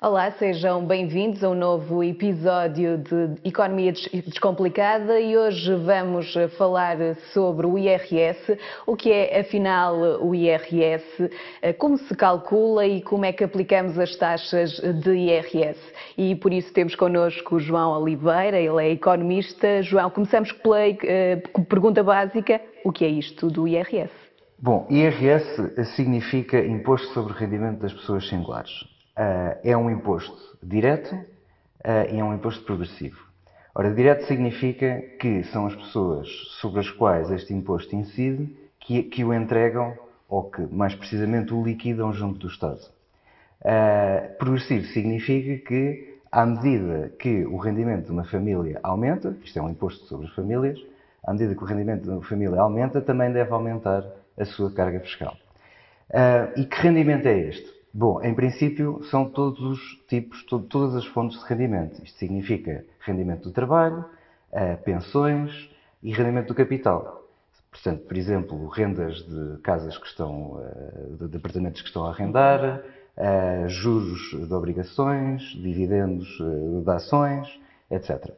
Olá, sejam bem-vindos a um novo episódio de Economia Descomplicada e hoje vamos falar sobre o IRS, o que é afinal o IRS, como se calcula e como é que aplicamos as taxas de IRS. E por isso temos connosco o João Oliveira, ele é economista. João, começamos pela eh, pergunta básica: o que é isto do IRS? Bom, IRS significa Imposto sobre o Rendimento das Pessoas Singulares. Uh, é um imposto direto uh, e é um imposto progressivo. Ora, direto significa que são as pessoas sobre as quais este imposto incide que, que o entregam ou que, mais precisamente, o liquidam junto do Estado. Uh, progressivo significa que, à medida que o rendimento de uma família aumenta, isto é um imposto sobre as famílias, à medida que o rendimento de uma família aumenta, também deve aumentar a sua carga fiscal. e que rendimento é este? Bom, em princípio, são todos os tipos, todas as fontes de rendimento. Isto significa rendimento do trabalho, uh, pensões e rendimento do capital. Portanto, por exemplo, rendas de casas que estão, uh, de apartamentos que estão a arrendar, uh, juros de obrigações, dividendos de ações, etc.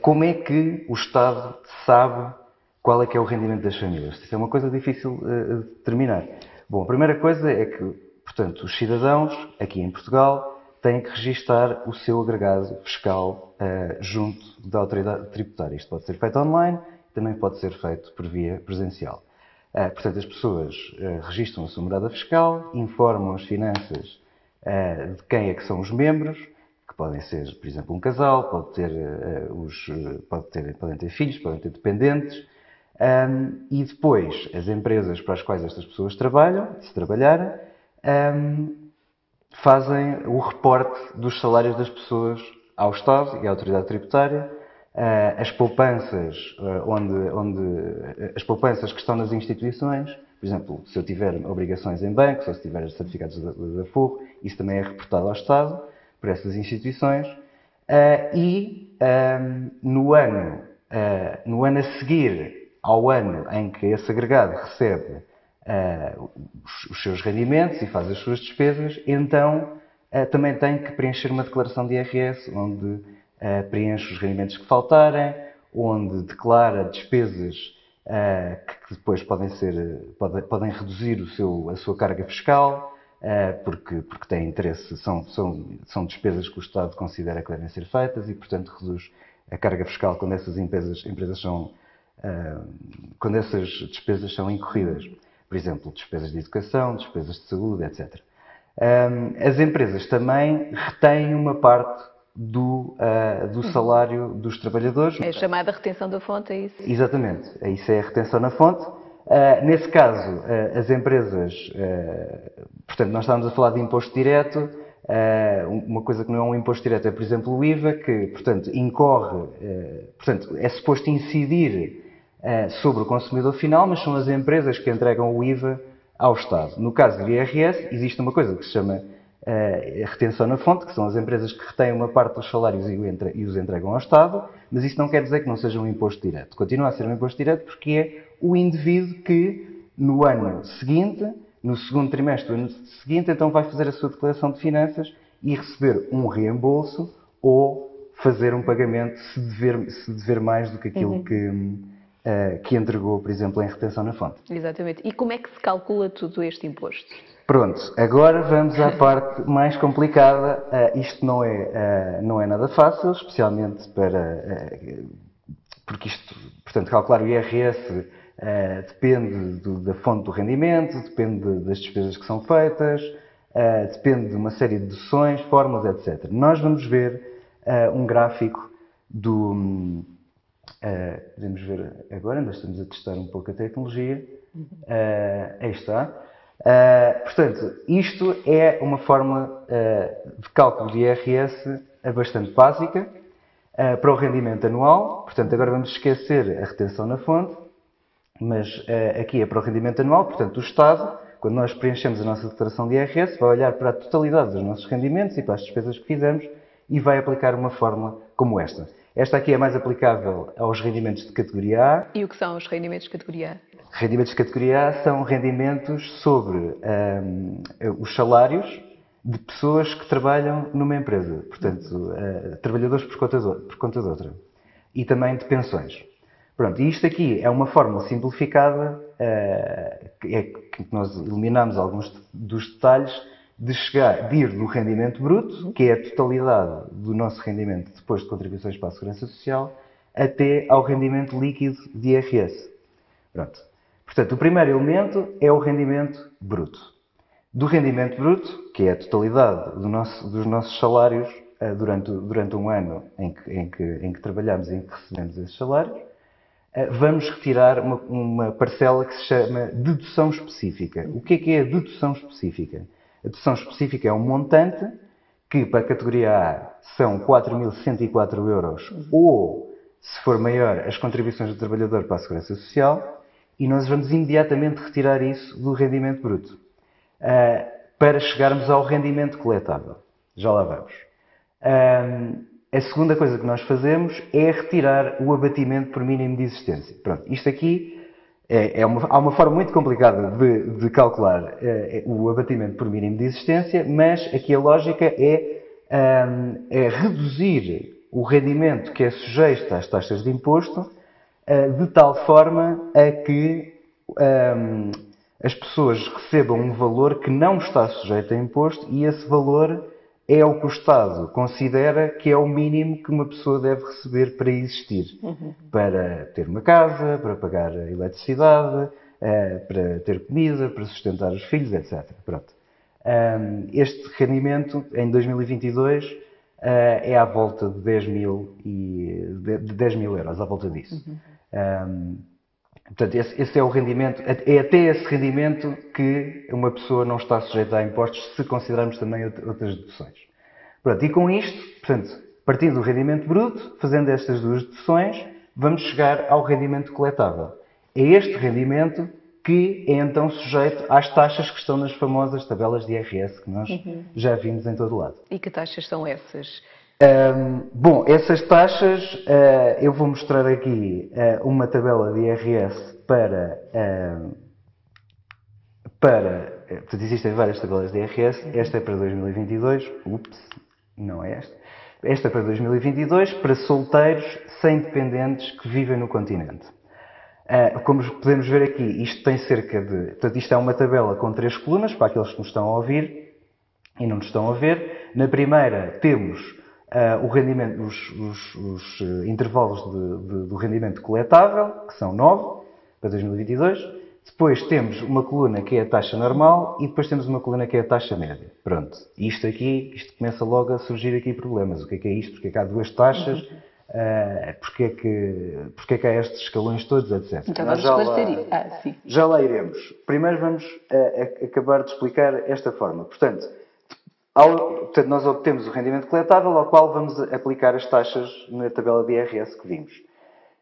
Como é que o Estado sabe qual é que é o rendimento das famílias? Isso é uma coisa difícil de determinar. Bom, a primeira coisa é que Portanto, os cidadãos, aqui em Portugal, têm que registar o seu agregado fiscal uh, junto da autoridade tributária. Isto pode ser feito online, também pode ser feito por via presencial. Uh, portanto, as pessoas uh, registram a sua morada fiscal, informam as finanças de quem é que são os membros, que podem ser, por exemplo, um casal, pode ter, os, pode ter, podem ter filhos, podem ter dependentes, um, e depois as empresas para as quais estas pessoas trabalham, se trabalharem, um, fazem o reporte dos salários das pessoas ao Estado e à autoridade tributária, uh, as poupanças uh, onde, onde as poupanças que estão nas instituições, por exemplo, se eu tiver obrigações em bancos ou se tiver certificados de, aforro, isso também é reportado ao Estado por essas instituições. Uh, e no ano no ano a seguir ao ano em que esse agregado recebe uh, os, seus rendimentos e faz as suas despesas, então uh, também tem que preencher uma declaração de IRS, onde uh, preenche os rendimentos que faltarem, onde declara despesas que depois podem, ser, podem, podem reduzir o seu, a sua carga fiscal, porque, porque tem interesse, são, são, são despesas que o Estado considera que devem ser feitas e, portanto, reduz a carga fiscal quando essas empresas, empresas são, quando essas despesas são incorridas por exemplo, despesas de educação, despesas de saúde, etc. as empresas também retêm uma parte do, uh, do, salário dos trabalhadores. É chamada retenção da fonte, é isso? Exatamente, isso é a retenção na fonte. Uh, nesse caso, uh, as empresas, portanto, nós estávamos a falar de imposto direto, uma coisa que não é um imposto direto é, por exemplo, o IVA, que, portanto, incorre, portanto, é suposto incidir sobre o consumidor final, mas são as empresas que entregam o IVA ao Estado. No caso do IRS, existe uma coisa que se chama uh, retenção na fonte, que são as empresas que retêm uma parte dos salários e, os entregam ao Estado, mas isso não quer dizer que não seja um imposto direto. Continua a ser um imposto direto porque é o indivíduo que, no ano seguinte, no segundo trimestre do ano seguinte, então vai fazer a sua declaração de finanças e receber um reembolso ou fazer um pagamento se dever, se dever mais do que aquilo uhum. que que entregou, por exemplo, em retenção na fonte. Exatamente. E como é que se calcula tudo este imposto? Pronto, agora vamos à parte mais complicada. Uh, isto não é, uh, não é nada fácil, especialmente para. porque isto, portanto, calcular o IRS depende do, da fonte do rendimento, depende das despesas que são feitas, depende de uma série de deduções, fórmulas, etc. Nós vamos ver um gráfico do, Uh, podemos ver agora, ainda estamos a testar um pouco a tecnologia. Uh, aí está. Uh, portanto, isto é uma fórmula de cálculo de IRS bastante básica para o rendimento anual. Portanto, agora vamos esquecer a retenção na fonte, mas aqui é para o rendimento anual. Portanto, o Estado, quando nós preenchemos a nossa declaração de IRS, vai olhar para a totalidade dos nossos rendimentos e para as despesas que fizemos e vai aplicar uma fórmula como esta. Esta aqui é mais aplicável aos rendimentos de categoria A. E o que são os rendimentos de categoria A? Rendimentos de categoria A são rendimentos sobre um, os salários de pessoas que trabalham numa empresa, portanto, uh, trabalhadores por conta, de, por conta de outra, e também de pensões. Pronto, e isto aqui é uma fórmula simplificada, uh, que, é, que nós eliminamos alguns dos detalhes, de chegar, de ir do rendimento bruto, que é a totalidade do nosso rendimento depois de contribuições para a Segurança Social, até ao rendimento líquido de IRS. Pronto. Portanto, o primeiro elemento é o rendimento bruto. Do rendimento bruto, que é a totalidade do nosso, dos nossos salários uh, durante, durante um ano em que, em, que, em que trabalhamos e em que recebemos esses salários, uh, vamos retirar uma, uma, parcela que se chama dedução específica. O que é que é a dedução específica? A dedução específica é um montante que, para a categoria A, são 4.104 euros ou se for maior, as contribuições do trabalhador para a Segurança Social e nós vamos imediatamente retirar isso do rendimento bruto uh, para chegarmos ao rendimento coletável. Já lá vamos. Um, a segunda coisa que nós fazemos é retirar o abatimento por mínimo de existência. Pronto, isto aqui é, é uma, há uma forma muito complicada de, de calcular é, o abatimento por mínimo de existência, mas aqui a lógica é, um, é reduzir o rendimento que é sujeito às taxas de imposto, eh, de tal forma a que ehm, as pessoas recebam um valor que não está sujeito a imposto e esse valor é o que o Estado considera que é o mínimo que uma pessoa deve receber para existir. Uhum. Para ter uma casa, para pagar a eletricidade, eh, para ter comida, para sustentar os filhos, etc. Pronto. Este rendimento, em 2022, uh, é à volta de 10 mil, e, de, 10 mil euros, à volta disso. Uhum. Portanto, esse, esse, é o rendimento, é até esse rendimento que uma pessoa não está sujeita a impostos se considerarmos também outras deduções. Pronto, e com isto, portanto, partindo do rendimento bruto, fazendo estas duas deduções, vamos chegar ao rendimento coletável. É este rendimento que é então sujeito às taxas que estão nas famosas tabelas de IRS que nós uhum. já vimos em todo o lado. E que taxas são essas? Um, bom, essas taxas, uh, eu vou mostrar aqui uh, uma tabela de IRS para. Uh, para portanto, existem várias tabelas de IRS. Uhum. Esta é para 2022. Ups, não é esta. Esta é para 2022 para solteiros sem dependentes que vivem no continente. Uh, como podemos ver aqui, isto tem cerca de. Portanto, isto é uma tabela com três colunas, para aqueles que nos estão a ouvir e não nos estão a ver. Na primeira temos uh, o rendimento, os, os, os uh, intervalos de, de, do rendimento coletável, que são 9 para 2022. Depois temos uma coluna que é a taxa normal e depois temos uma coluna que é a taxa média. Pronto. Isto aqui, isto começa logo a surgir aqui problemas. O que é que é isto? Porque é que há duas taxas? Uh, porque, é que, porque é que há estes escalões todos, etc. Então vamos esclarecer isso. Ah, sim. Já lá iremos. Primeiro vamos uh, acabar de explicar esta forma. Portanto, ao, portanto, nós obtemos o rendimento coletável ao qual vamos aplicar as taxas na tabela de IRS que vimos.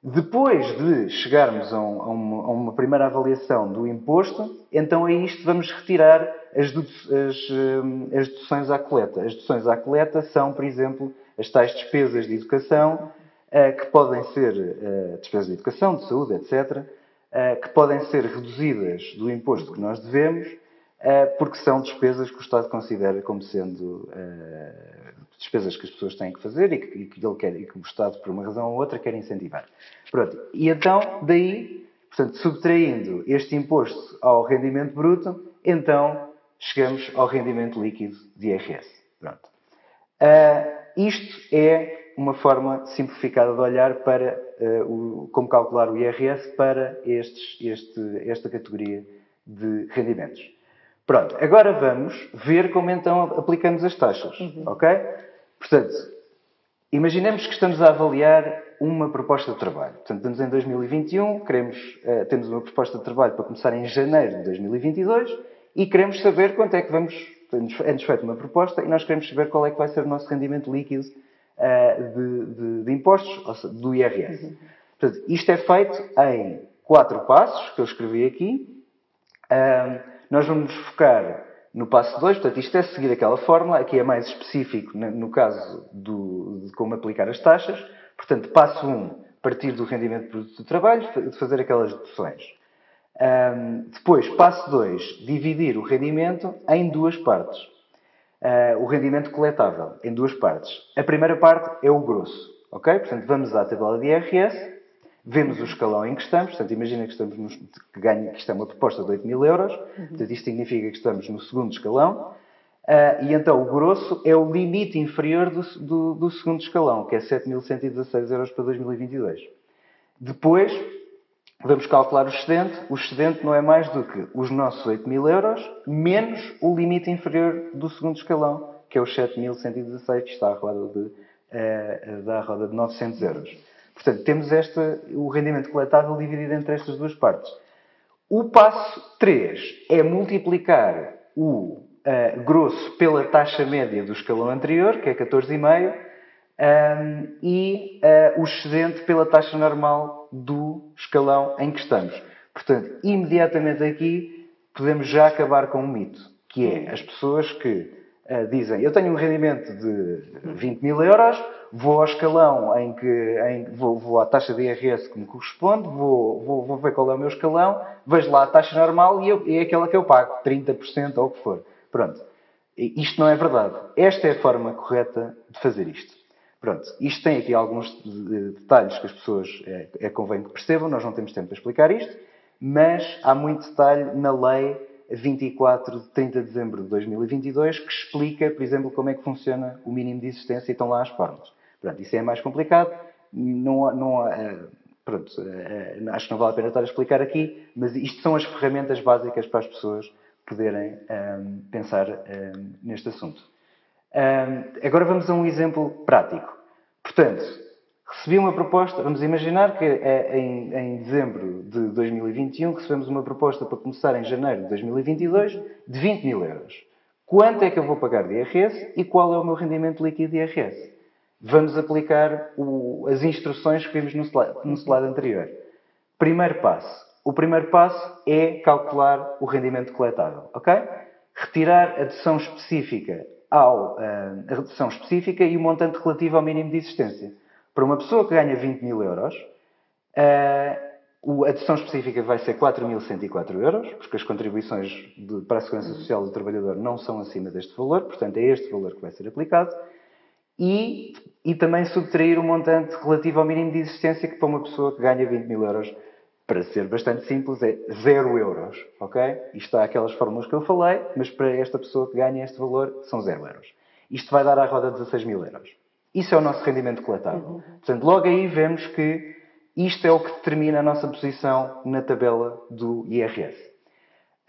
Depois de chegarmos a, um, a, uma, a, uma, primeira avaliação do imposto, então a isto vamos retirar as, as, eh, as deduções à coleta. As deduções à coleta são, por exemplo, as tais despesas de educação, eh, que podem ser eh, despesas de educação, de saúde, etc., que podem ser reduzidas do imposto que nós devemos, porque são despesas que o Estado considera como sendo despesas que as pessoas têm que fazer e que, que ele quer, e que o Estado, por uma razão ou outra, quer incentivar. Pronto. E então, daí, portanto, subtraindo este imposto ao rendimento bruto, então chegamos ao rendimento líquido de IRS. Pronto. Uh, isto é uma forma simplificada de olhar para uh, o, como calcular o IRS para estes, este, esta categoria de rendimentos. Pronto, agora vamos ver como então aplicamos as taxas, uhum. ok? Portanto, imaginemos que estamos a avaliar uma proposta de trabalho. Portanto, estamos em 2021, queremos, uh, temos uma proposta de trabalho para começar em janeiro de 2022 e queremos saber quanto é que vamos é-nos feita uma proposta e nós queremos saber qual é que vai ser o nosso rendimento líquido uh, de, de, de, impostos, seja, do IRS. Uhum. Portanto, isto é feito em quatro passos, que eu escrevi aqui. Uh, nós vamos focar no passo 2, portanto, isto é seguir aquela fórmula, aqui é mais específico no caso do, de como aplicar as taxas. Portanto, passo 1, um, partir do rendimento produto do trabalho, de fazer aquelas deduções. Um, depois, passo 2, dividir o rendimento em duas partes. uh, o rendimento coletável em duas partes. A primeira parte é o grosso, ok? Portanto, vamos à tabela de IRS, vemos o escalão em que estamos, portanto, imagina que, estamos nos, que, ganha, que isto é uma proposta de 8 mil euros, uhum. portanto, isto significa que estamos no segundo escalão, uh, e então o grosso é o limite inferior do, do, do segundo escalão, que é 7.116 euros para 2022. Depois, vamos calcular o excedente. O excedente não é mais do que os nossos 8 mil euros menos o limite inferior do segundo escalão, que é os 7.116, que está à roda de, uh, da roda de 900 euros. Portanto, temos esta, o rendimento coletável dividido entre estas duas partes. O passo 3 é multiplicar o uh, grosso pela taxa média do escalão anterior, que é 14,5, um, e uh, o excedente pela taxa normal do escalão em que estamos. Portanto, imediatamente aqui podemos já acabar com um mito, que é as pessoas que uh, dizem eu tenho um rendimento de 20 mil euros, vou ao escalão em que em, vou, vou, à taxa de IRS que me corresponde, vou, vou, vou, ver qual é o meu escalão, vejo lá a taxa normal e, eu, é aquela que eu pago, 30% ou o que for. Pronto. Isto não é verdade. Esta é a forma correta de fazer isto. Pronto, isto tem aqui alguns detalhes que as pessoas é, é convém que percebam, nós não temos tempo para explicar isto, mas há muito detalhe na lei 24 de 30 de dezembro de 2022 que explica, por exemplo, como é que funciona o mínimo de existência e estão lá as formas. Pronto, isso é mais complicado, não, não, eh, pronto, eh, acho que não vale a pena estar a explicar aqui, mas isto são as ferramentas básicas para as pessoas poderem um, ehm, pensar um, ehm, neste assunto. Um, agora vamos a um exemplo prático. Portanto, recebi uma proposta, vamos imaginar que é em, em, dezembro de 2021 recebemos uma proposta para começar em janeiro de 2022 de 20 mil euros. Quanto é que eu vou pagar de IRS e qual é o meu rendimento líquido de IRS? Vamos aplicar o, as instruções que vimos no slide, no slide anterior. Primeiro passo. O primeiro passo é calcular o rendimento coletável, ok? Retirar a dedução específica ao, uh, a redução específica e o montante relativo ao mínimo de existência. Para uma pessoa que ganha 20 mil euros, uh, a dedução específica vai ser 4.104 euros, porque as contribuições de, para a Segurança Social do Trabalhador não são acima deste valor, portanto é este valor que vai ser aplicado. E, e também subtrair o montante relativo ao mínimo de existência, que para uma pessoa que ganha 20 mil euros para ser bastante simples, é 0 euros, ok? Isto há aquelas fórmulas que eu falei, mas para esta pessoa que ganha este valor são 0 euros. Isto vai dar à roda 16 mil euros. Isso é o nosso rendimento coletável. Uhum. Portanto, logo aí vemos que isto é o que determina a nossa posição na tabela do IRS.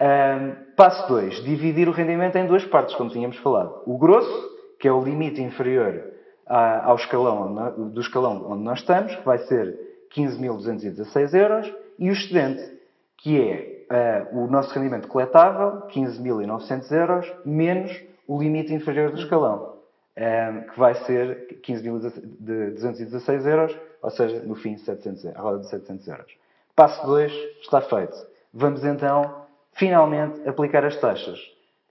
Um, passo 2. Dividir o rendimento em duas partes, como tínhamos falado. O grosso, que é o limite inferior ao escalão, do escalão onde nós estamos, que vai ser 15.216 euros, e o excedente, que é uh, o nosso rendimento coletável, 15.900 euros, menos o limite inferior do escalão, um, eh, que vai ser 15.216 euros, ou seja, no fim, 700, a roda de 700 euros. Passo 2 está feito. Vamos então, finalmente, aplicar as taxas.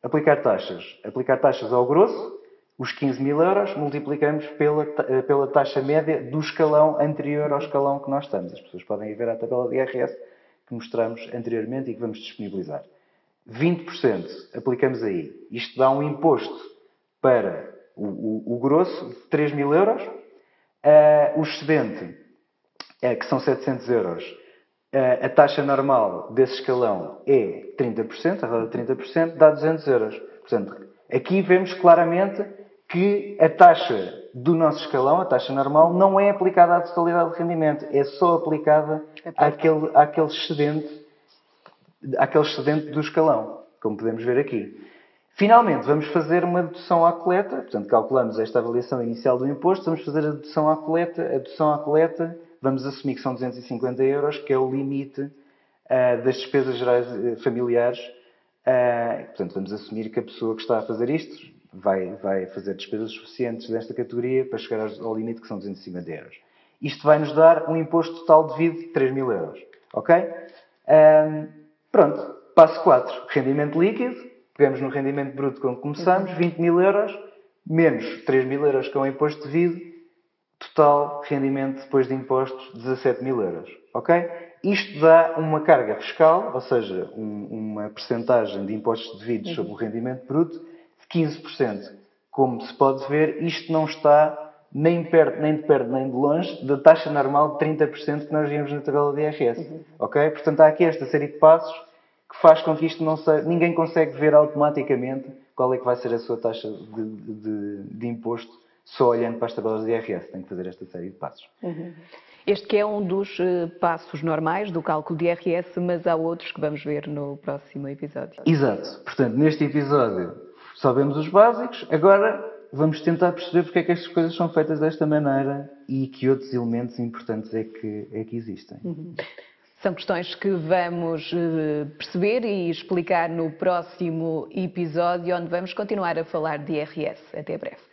Aplicar taxas. Aplicar taxas ao grosso, os 15 mil euros, multiplicamos pela, eh, pela taxa média do escalão anterior ao escalão que nós estamos. As pessoas podem ver a tabela de IRS que mostramos anteriormente e que vamos disponibilizar. 20% aplicamos aí. Isto dá um imposto para o, o, o grosso de 3 mil euros. Uh, o excedente, uh, que são 700 euros, uh, a taxa normal desse escalão é 30%, a roda de 30%, dá 200 euros. Portanto, aqui vemos claramente que a taxa do nosso escalão, a taxa normal, não é aplicada à totalidade de rendimento, é só aplicada é àquele, àquele, excedente, àquele excedente do escalão, como podemos ver aqui. Finalmente, vamos fazer uma dedução à coleta, portanto, calculamos esta avaliação inicial do imposto, vamos fazer a dedução à coleta, a dedução à coleta, vamos assumir que são 250 euros, que é o limite uh, das despesas gerais uh, familiares. Uh, portanto, vamos assumir que a pessoa que está a fazer isto vai, vai fazer despesas suficientes desta categoria para chegar ao limite que são 250 euros. Isto vai nos dar um imposto total devido de 3 mil euros. Ok? Um, pronto. Passo 4. Rendimento líquido. Pegamos no rendimento bruto que começamos, 20 mil euros, menos 3 mil euros que é o imposto devido, total rendimento depois de impostos, 17 mil euros. Ok? Isto dá uma carga fiscal, ou seja, um, uma percentagem de impostos devidos sobre o rendimento bruto 15%. Como se pode ver, isto não está nem, perto, nem de perto nem de longe da taxa normal de 30% que nós vimos na tabela de IRS. Uhum. Ok? Portanto, há aqui esta série de passos que faz com que isto não seja. Ninguém consegue ver automaticamente qual é que vai ser a sua taxa de, de, de imposto só olhando para as tabelas de IRS. Tem que fazer esta série de passos. Uhum. Este que é um dos uh, passos normais do cálculo de IRS, mas há outros que vamos ver no próximo episódio. Exato. Portanto, neste episódio sabemos os básicos. Agora vamos tentar perceber porque é que estas coisas são feitas desta maneira e que outros elementos importantes é que, é que existem. Uhum. São questões que vamos eh, perceber e explicar no próximo episódio, onde vamos continuar a falar de IRS. Até breve.